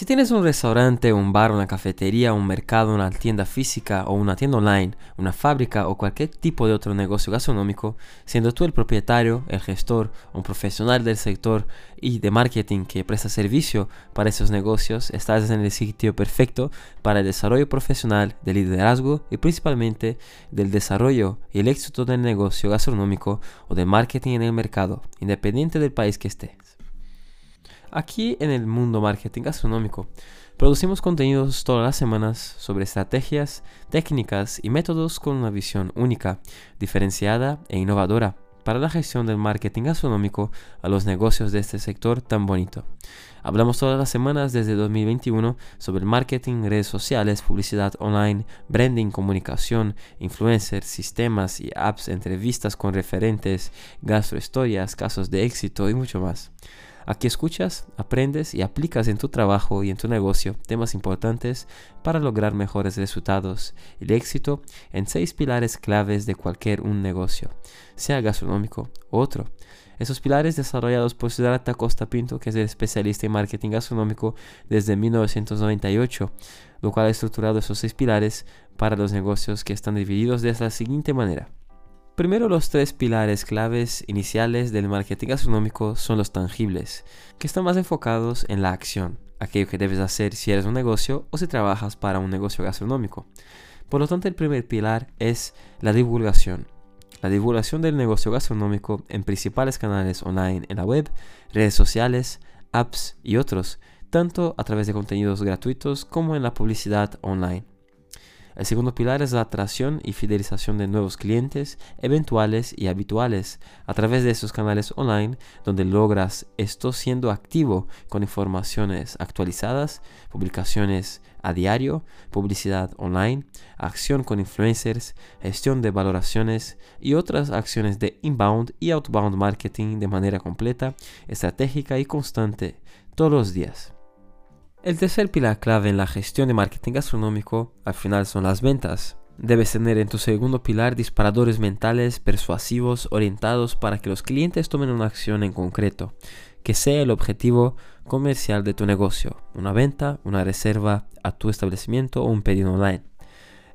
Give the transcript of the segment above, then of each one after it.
Si tienes un restaurante, un bar, una cafetería, un mercado, una tienda física o una tienda online, una fábrica o cualquier tipo de otro negocio gastronómico, siendo tú el propietario, el gestor, un profesional del sector y de marketing que presta servicio para esos negocios, estás en el sitio perfecto para el desarrollo profesional, del liderazgo y principalmente del desarrollo y el éxito del negocio gastronómico o de marketing en el mercado, independiente del país que estés. Aquí en el mundo marketing gastronómico producimos contenidos todas las semanas sobre estrategias, técnicas y métodos con una visión única, diferenciada e innovadora para la gestión del marketing gastronómico a los negocios de este sector tan bonito. Hablamos todas las semanas desde 2021 sobre marketing, redes sociales, publicidad online, branding, comunicación, influencers, sistemas y apps, entrevistas con referentes, gastrohistorias, casos de éxito y mucho más. Aquí escuchas, aprendes y aplicas en tu trabajo y en tu negocio temas importantes para lograr mejores resultados y éxito en seis pilares claves de cualquier un negocio, sea gastronómico u otro. Esos pilares desarrollados por Siddhartha Costa Pinto, que es el especialista en marketing gastronómico desde 1998, lo cual ha estructurado esos seis pilares para los negocios que están divididos de la siguiente manera. Primero, los tres pilares claves iniciales del marketing gastronómico son los tangibles, que están más enfocados en la acción, aquello que debes hacer si eres un negocio o si trabajas para un negocio gastronómico. Por lo tanto, el primer pilar es la divulgación. La divulgación del negocio gastronómico en principales canales online en la web, redes sociales, apps y otros, tanto a través de contenidos gratuitos como en la publicidad online. El segundo pilar es la atracción y fidelización de nuevos clientes, eventuales y habituales, a través de esos canales online donde logras esto siendo activo con informaciones actualizadas, publicaciones a diario, publicidad online, acción con influencers, gestión de valoraciones y otras acciones de inbound y outbound marketing de manera completa, estratégica y constante todos los días. El tercer pilar clave en la gestión de marketing gastronómico al final son las ventas. Debes tener en tu segundo pilar disparadores mentales persuasivos orientados para que los clientes tomen una acción en concreto, que sea el objetivo comercial de tu negocio, una venta, una reserva a tu establecimiento o un pedido online.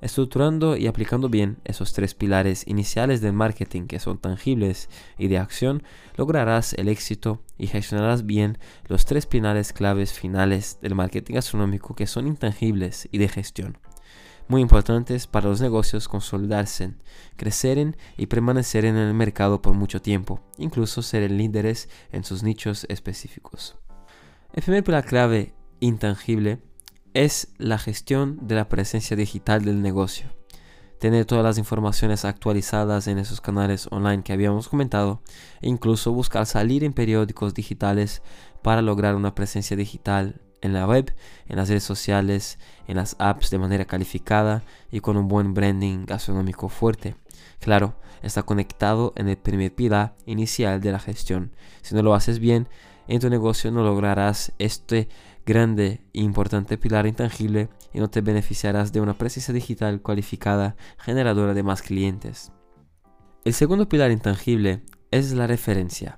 Estructurando y aplicando bien esos tres pilares iniciales del marketing que son tangibles y de acción, lograrás el éxito y gestionarás bien los tres pilares claves finales del marketing gastronómico que son intangibles y de gestión. Muy importantes para los negocios consolidarse, crecer y permanecer en el mercado por mucho tiempo, incluso ser líderes en sus nichos específicos. El primer pilar clave intangible es la gestión de la presencia digital del negocio. Tener todas las informaciones actualizadas en esos canales online que habíamos comentado e incluso buscar salir en periódicos digitales para lograr una presencia digital en la web, en las redes sociales, en las apps de manera calificada y con un buen branding gastronómico fuerte. Claro, está conectado en el primer pilar inicial de la gestión. Si no lo haces bien, en tu negocio no lograrás este grande e importante pilar intangible y no te beneficiarás de una presencia digital cualificada generadora de más clientes. El segundo pilar intangible es la referencia.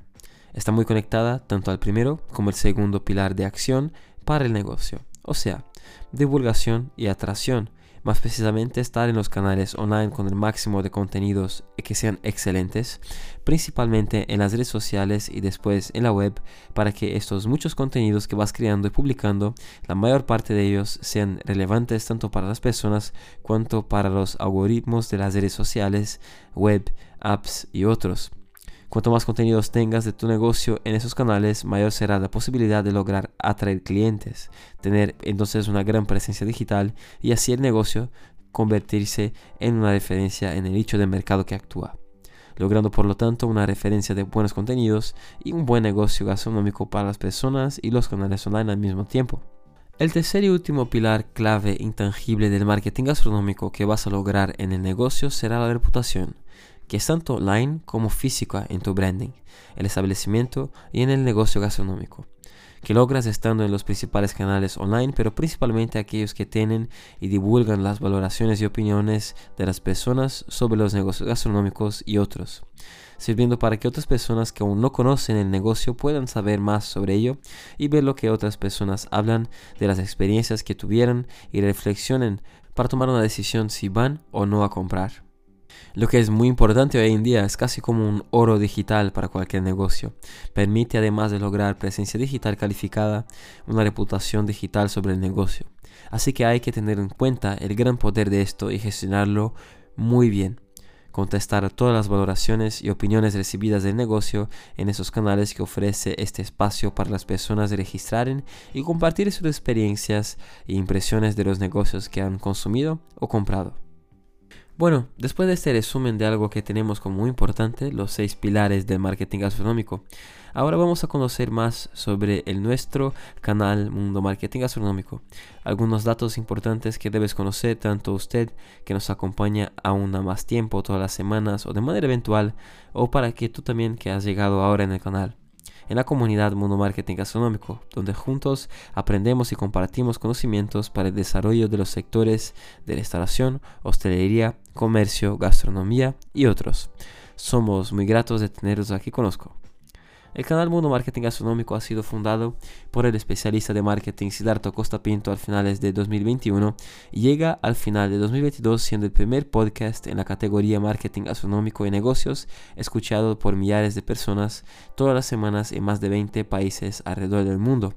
Está muy conectada tanto al primero como el segundo pilar de acción para el negocio, o sea, divulgación y atracción, más precisamente estar en los canales online con el máximo de contenidos que sean excelentes, principalmente en las redes sociales y después en la web, para que estos muchos contenidos que vas creando y publicando, la mayor parte de ellos sean relevantes tanto para las personas cuanto para los algoritmos de las redes sociales, web, apps y otros. Cuanto más contenidos tengas de tu negocio en esos canales, mayor será la posibilidad de lograr atraer clientes, tener entonces una gran presencia digital y así el negocio convertirse en una referencia en el nicho de mercado que actúa, logrando por lo tanto una referencia de buenos contenidos y un buen negocio gastronómico para las personas y los canales online al mismo tiempo. El tercer y último pilar clave intangible del marketing gastronómico que vas a lograr en el negocio será la reputación que es tanto online como física en tu branding, el establecimiento y en el negocio gastronómico, que logras estando en los principales canales online, pero principalmente aquellos que tienen y divulgan las valoraciones y opiniones de las personas sobre los negocios gastronómicos y otros. sirviendo para que otras personas que aún no conocen el negocio puedan saber más sobre ello y ver lo que otras personas hablan de las experiencias que tuvieron y reflexionen para tomar una decisión si van o no a comprar. Lo que es muy importante hoy en día es casi como un oro digital para cualquier negocio. Permite además de lograr presencia digital calificada, una reputación digital sobre el negocio. Así que hay que tener en cuenta el gran poder de esto y gestionarlo muy bien. Contestar todas las valoraciones y opiniones recibidas del negocio en esos canales que ofrece este espacio para las personas registraren y compartir sus experiencias e impresiones de los negocios que han consumido o comprado. Bueno, después de este resumen de algo que tenemos como muy importante, los seis pilares del marketing gastronómico, ahora vamos a conocer más sobre el nuestro canal Mundo Marketing Gastronómico. Algunos datos importantes que debes conocer tanto usted que nos acompaña aún a más tiempo todas las semanas o de manera eventual o para que tú también que has llegado ahora en el canal en la comunidad Mundo Marketing Gastronómico, donde juntos aprendemos y compartimos conocimientos para el desarrollo de los sectores de restauración, hostelería, comercio, gastronomía y otros. Somos muy gratos de tenerlos aquí conozco. El canal Mundo Marketing Gastronómico ha sido fundado por el especialista de marketing Siddhartha Costa Pinto al finales de 2021 y llega al final de 2022 siendo el primer podcast en la categoría Marketing Gastronómico y Negocios escuchado por millares de personas todas las semanas en más de 20 países alrededor del mundo.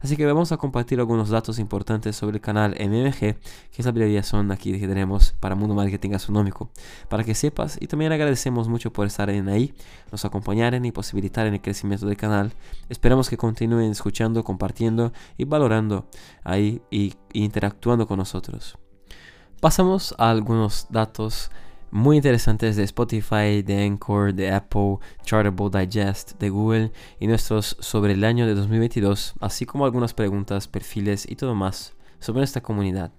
Así que vamos a compartir algunos datos importantes sobre el canal MMG, que es la abreviación aquí que tenemos para Mundo Marketing Gastronómico, para que sepas y también agradecemos mucho por estar en ahí, nos acompañaren y posibilitar el crecimiento del canal. Esperamos que continúen escuchando, compartiendo y valorando ahí y interactuando con nosotros. Pasamos a algunos datos muy interesantes de Spotify, de Anchor, de Apple, Chartable Digest, de Google y nuestros sobre el año de 2022, así como algunas preguntas, perfiles y todo más sobre esta comunidad.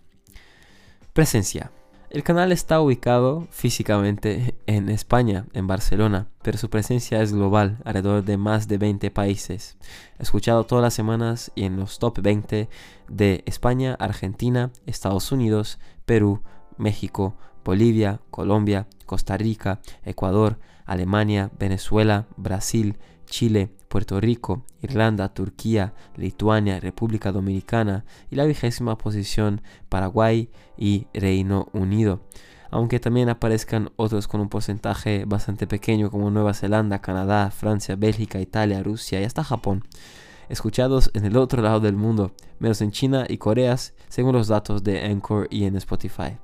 Presencia. El canal está ubicado físicamente en España, en Barcelona, pero su presencia es global, alrededor de más de 20 países. Escuchado todas las semanas y en los top 20 de España, Argentina, Estados Unidos, Perú, México, Bolivia, Colombia, Costa Rica, Ecuador, Alemania, Venezuela, Brasil, Chile, Puerto Rico, Irlanda, Turquía, Lituania, República Dominicana y la vigésima posición Paraguay y Reino Unido. Aunque también aparezcan otros con un porcentaje bastante pequeño como Nueva Zelanda, Canadá, Francia, Bélgica, Italia, Rusia y hasta Japón. Escuchados en el otro lado del mundo, menos en China y Corea, según los datos de Anchor y en Spotify.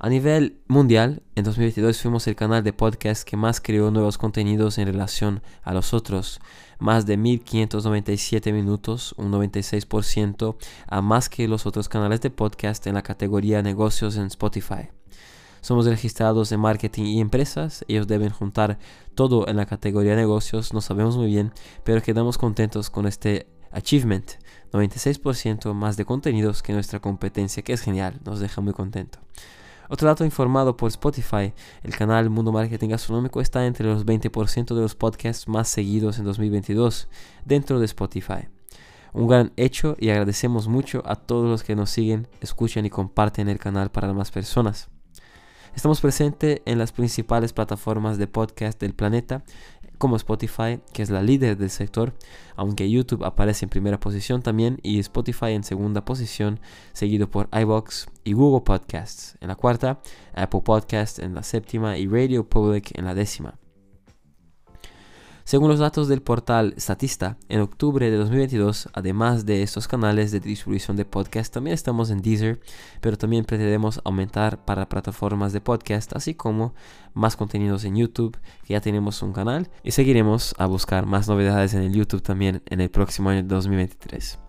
A nivel mundial, en 2022 fuimos el canal de podcast que más creó nuevos contenidos en relación a los otros, más de 1597 minutos, un 96% a más que los otros canales de podcast en la categoría negocios en Spotify. Somos registrados en marketing y empresas, ellos deben juntar todo en la categoría negocios, no sabemos muy bien, pero quedamos contentos con este achievement. 96% más de contenidos que nuestra competencia, que es genial, nos deja muy contento. Otro dato informado por Spotify, el canal Mundo Marketing Gastronómico está entre los 20% de los podcasts más seguidos en 2022 dentro de Spotify. Un gran hecho y agradecemos mucho a todos los que nos siguen, escuchan y comparten el canal para más personas. Estamos presentes en las principales plataformas de podcast del planeta como Spotify, que es la líder del sector, aunque YouTube aparece en primera posición también y Spotify en segunda posición, seguido por iBox y Google Podcasts en la cuarta, Apple Podcasts en la séptima y Radio Public en la décima. Según los datos del portal Statista, en octubre de 2022, además de estos canales de distribución de podcast, también estamos en Deezer, pero también pretendemos aumentar para plataformas de podcast, así como más contenidos en YouTube, que ya tenemos un canal, y seguiremos a buscar más novedades en el YouTube también en el próximo año 2023.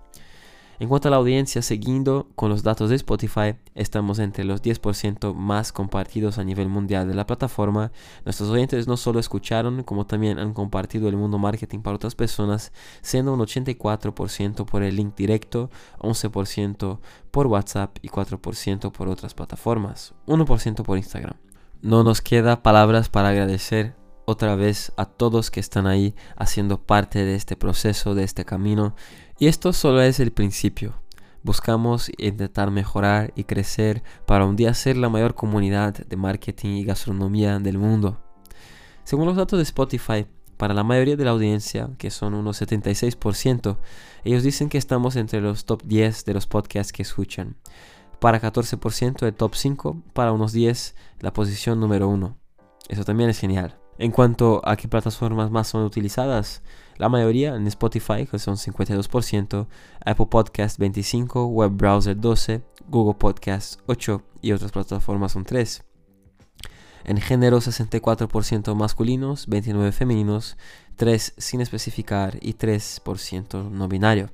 En cuanto a la audiencia, siguiendo con los datos de Spotify, estamos entre los 10% más compartidos a nivel mundial de la plataforma. Nuestros oyentes no solo escucharon, como también han compartido el mundo marketing para otras personas, siendo un 84% por el link directo, 11% por WhatsApp y 4% por otras plataformas, 1% por Instagram. No nos queda palabras para agradecer otra vez a todos que están ahí haciendo parte de este proceso, de este camino. Y esto solo es el principio. Buscamos intentar mejorar y crecer para un día ser la mayor comunidad de marketing y gastronomía del mundo. Según los datos de Spotify, para la mayoría de la audiencia, que son unos 76%, ellos dicen que estamos entre los top 10 de los podcasts que escuchan. Para 14% el top 5, para unos 10 la posición número 1. Eso también es genial. En cuanto a qué plataformas más son utilizadas, la mayoría en Spotify, que son 52%, Apple Podcast 25%, Web Browser 12%, Google Podcast 8% y otras plataformas son 3%. En género 64% masculinos, 29% femeninos, 3% sin especificar y 3% no binario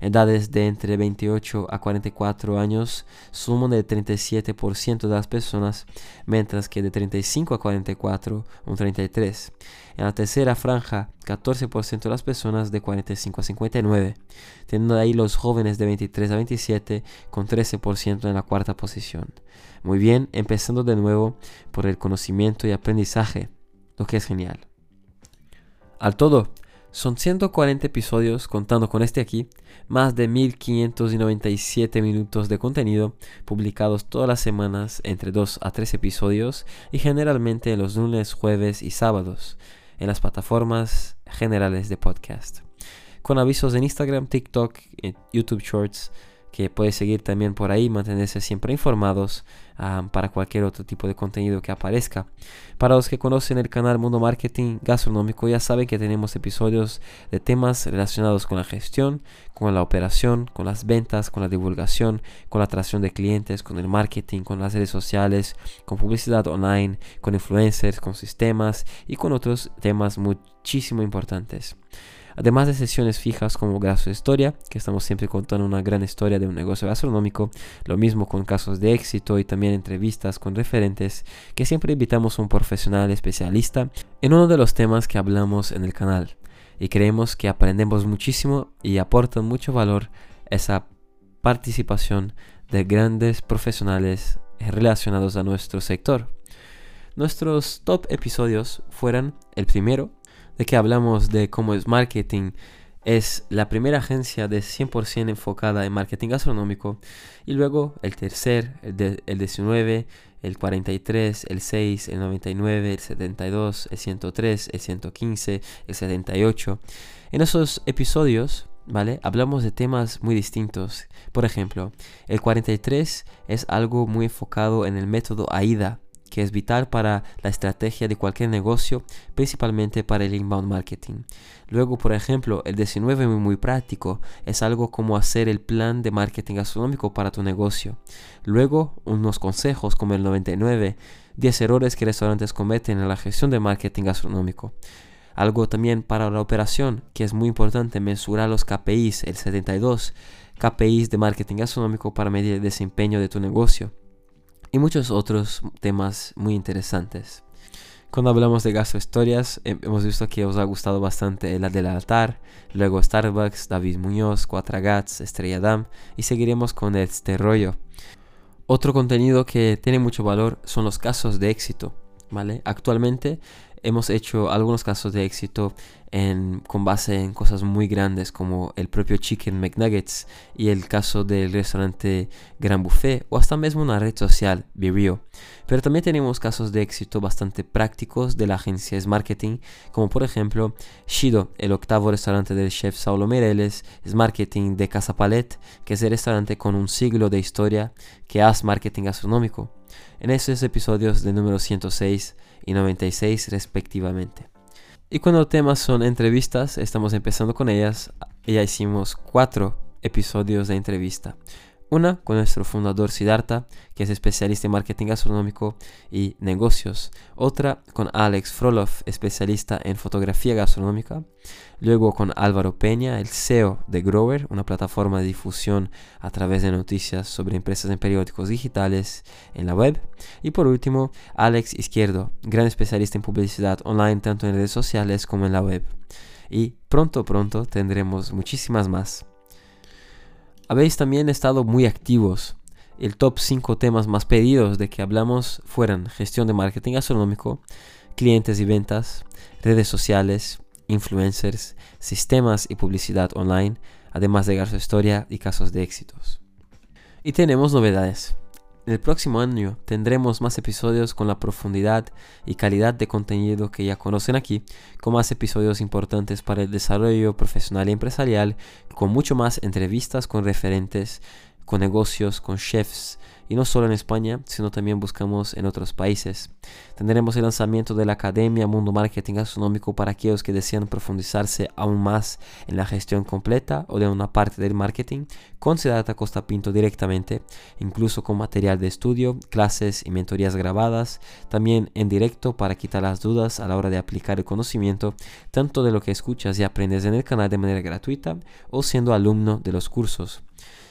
edades de entre 28 a 44 años suman el 37% de las personas, mientras que de 35 a 44 un 33%. En la tercera franja, 14% de las personas de 45 a 59, teniendo ahí los jóvenes de 23 a 27 con 13% en la cuarta posición. Muy bien, empezando de nuevo por el conocimiento y aprendizaje, lo que es genial. Al todo, son 140 episodios contando con este aquí, más de 1597 minutos de contenido publicados todas las semanas entre 2 a 3 episodios y generalmente los lunes, jueves y sábados en las plataformas generales de podcast. Con avisos en Instagram, TikTok, YouTube Shorts, que puedes seguir también por ahí, mantenerse siempre informados ah, para cualquier otro tipo de contenido que aparezca. Para los que conocen el canal Mundo Marketing Gastronómico, ya saben que tenemos episodios de temas relacionados con la gestión, con la operación, con las ventas, con la divulgación, con la atracción de clientes, con el marketing, con las redes sociales, con publicidad online, con influencers, con sistemas y con otros temas muchísimo importantes. Además de sesiones fijas como Graso Historia, que estamos siempre contando una gran historia de un negocio gastronómico, lo mismo con casos de éxito y también entrevistas con referentes, que siempre invitamos a un profesional especialista en uno de los temas que hablamos en el canal. Y creemos que aprendemos muchísimo y aporta mucho valor esa participación de grandes profesionales relacionados a nuestro sector. Nuestros top episodios fueron el primero, de que hablamos de cómo es marketing, es la primera agencia de 100% enfocada en marketing gastronómico. Y luego el tercer, el, el 19, el 43, el 6, el 99, el 72, el 103, el 115, el 78. En esos episodios, ¿vale? Hablamos de temas muy distintos. Por ejemplo, el 43 es algo muy enfocado en el método AIDA que es vital para la estrategia de cualquier negocio, principalmente para el inbound marketing. Luego, por ejemplo, el 19 muy, muy práctico, es algo como hacer el plan de marketing gastronómico para tu negocio. Luego, unos consejos como el 99, 10 errores que restaurantes cometen en la gestión de marketing gastronómico. Algo también para la operación, que es muy importante mensurar los KPIs, el 72, KPIs de marketing gastronómico para medir el desempeño de tu negocio y muchos otros temas muy interesantes. Cuando hablamos de gasto historias, hemos visto que os ha gustado bastante la del altar, luego Starbucks, David Muñoz, Cuatro Gats, Estrella Dam y seguiremos con este rollo. Otro contenido que tiene mucho valor son los casos de éxito, ¿vale? Actualmente hemos hecho algunos casos de éxito con base en cosas muy grandes como el propio Chicken McNuggets y el caso del restaurante Gran Buffet o hasta mismo una red social, Real. Pero también tenemos casos de éxito bastante prácticos de la agencia Marketing, como por ejemplo Shido, el octavo restaurante del chef Saulo Mireles, es Marketing de Casa Palette, que es el restaurante con un siglo de historia que hace marketing gastronómico. En esos episodios de número 106 y 96 respectivamente. Y cuando temas son entrevistas, estamos empezando con ellas. Ya hicimos cuatro episodios de entrevista. Una con nuestro fundador Siddhartha, que es especialista en marketing gastronómico y negocios. Otra con Alex Froloff, especialista en fotografía gastronómica. Luego con Álvaro Peña, el CEO de Grower, una plataforma de difusión a través de noticias sobre empresas en periódicos digitales en la web. Y por último, Alex Izquierdo, gran especialista en publicidad online tanto en redes sociales como en la web. Y pronto, pronto tendremos muchísimas más. Habéis también estado muy activos. El top 5 temas más pedidos de que hablamos fueron gestión de marketing gastronómico, clientes y ventas, redes sociales, influencers, sistemas y publicidad online, además de Garzo Historia y casos de éxitos. Y tenemos novedades. El próximo año tendremos más episodios con la profundidad y calidad de contenido que ya conocen aquí, con más episodios importantes para el desarrollo profesional y empresarial, con mucho más entrevistas con referentes, con negocios, con chefs, y no solo en España, sino también buscamos en otros países. Tendremos el lanzamiento de la Academia Mundo Marketing Gastronómico para aquellos que desean profundizarse aún más en la gestión completa o de una parte del marketing con Siddhartha Costa Pinto directamente, incluso con material de estudio, clases y mentorías grabadas, también en directo para quitar las dudas a la hora de aplicar el conocimiento, tanto de lo que escuchas y aprendes en el canal de manera gratuita o siendo alumno de los cursos.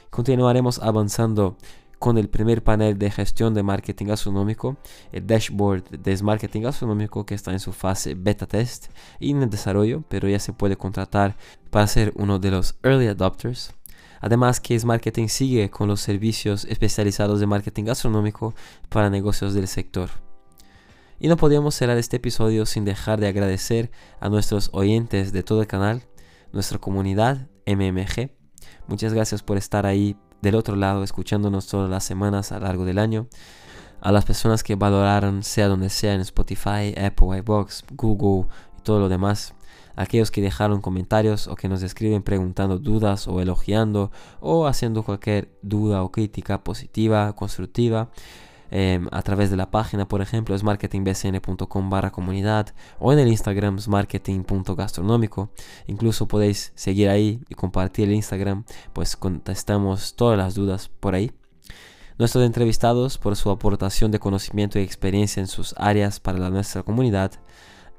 Continuaremos avanzando con el primer panel de gestión de marketing gastronómico, el dashboard de marketing gastronómico que está en su fase beta test y en el desarrollo, pero ya se puede contratar para ser uno de los early adopters. Además es Marketing sigue con los servicios especializados de marketing gastronómico para negocios del sector. Y no podíamos cerrar este episodio sin dejar de agradecer a nuestros oyentes de todo el canal, nuestra comunidad MMG. Muchas gracias por estar ahí del otro lado, escuchándonos todas las semanas a lo largo del año. A las personas que valoraron, sea donde sea, en Spotify, Apple, iBox, Google y todo lo demás. Aquellos que dejaron comentarios o que nos escriben preguntando dudas o elogiando o haciendo cualquier duda o crítica positiva, constructiva. Em, a través de la página, por ejemplo, es marketingbcn.com barra comunidad o en el Instagram es marketing.gastronómico. Incluso podéis seguir ahí y compartir el Instagram, pues contestamos todas las dudas por ahí. Nuestros entrevistados por su aportación de conocimiento y experiencia en sus áreas para nuestra comunidad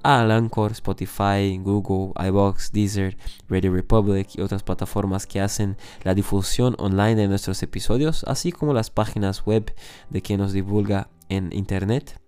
a Anchor, Spotify, Google, iBox, Deezer, Radio Republic y otras plataformas que hacen la difusión online de nuestros episodios, así como las páginas web de quien nos divulga en Internet.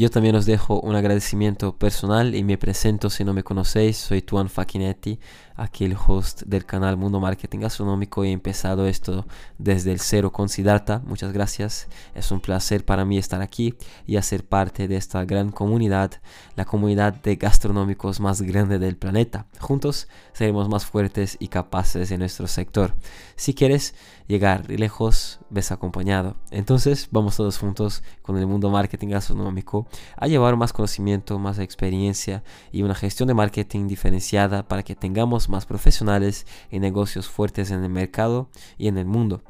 Yo también os dejo un agradecimiento personal y me presento si no me conocéis, soy Tuan Facchinetti, aquí el host del canal Mundo Marketing Gastronómico y he empezado esto desde el cero con Siddhartha. Muchas gracias, es un placer para mí estar aquí y hacer parte de esta gran comunidad, la comunidad de gastronómicos más grande del planeta. Juntos seremos más fuertes y capaces en nuestro sector. Si quieres llegar lejos, ves acompañado. Entonces vamos todos juntos con el mundo marketing gastronómico a llevar más conocimiento, más experiencia y una gestión de marketing diferenciada para que tengamos más profesionales y negocios fuertes en el mercado y en el mundo.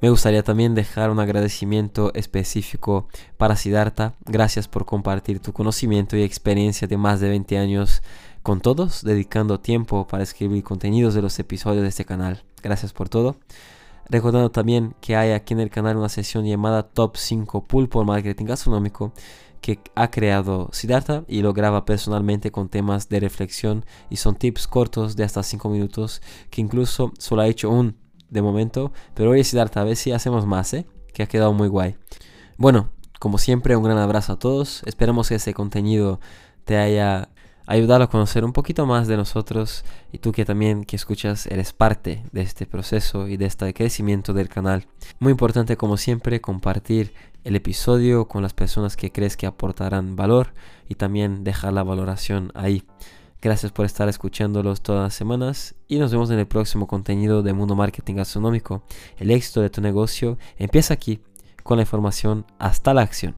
Me gustaría también dejar un agradecimiento específico para Siddhartha. Gracias por compartir tu conocimiento y experiencia de más de 20 años con todos, dedicando tiempo para escribir contenidos de los episodios de este canal. Gracias por todo. Recordando también que hay aquí en el canal una sesión llamada Top 5 Pulpo Marketing Gastronómico que ha creado Siddhartha y lo graba personalmente con temas de reflexión y son tips cortos de hasta 5 minutos que incluso solo ha hecho un de momento, pero oye Siddhartha, a ver si hacemos más, ¿eh? que ha quedado muy guay. Bueno, como siempre, un gran abrazo a todos, esperamos que este contenido te haya ayudado a conocer un poquito más de nosotros y tú que también que escuchas eres parte de este proceso y de este crecimiento del canal. Muy importante como siempre compartir el episodio con las personas que crees que aportarán valor y también dejar la valoración ahí. Gracias por estar escuchándolos todas las semanas y nos vemos en el próximo contenido de Mundo Marketing Gastronómico. El éxito de tu negocio empieza aquí con la información hasta la acción.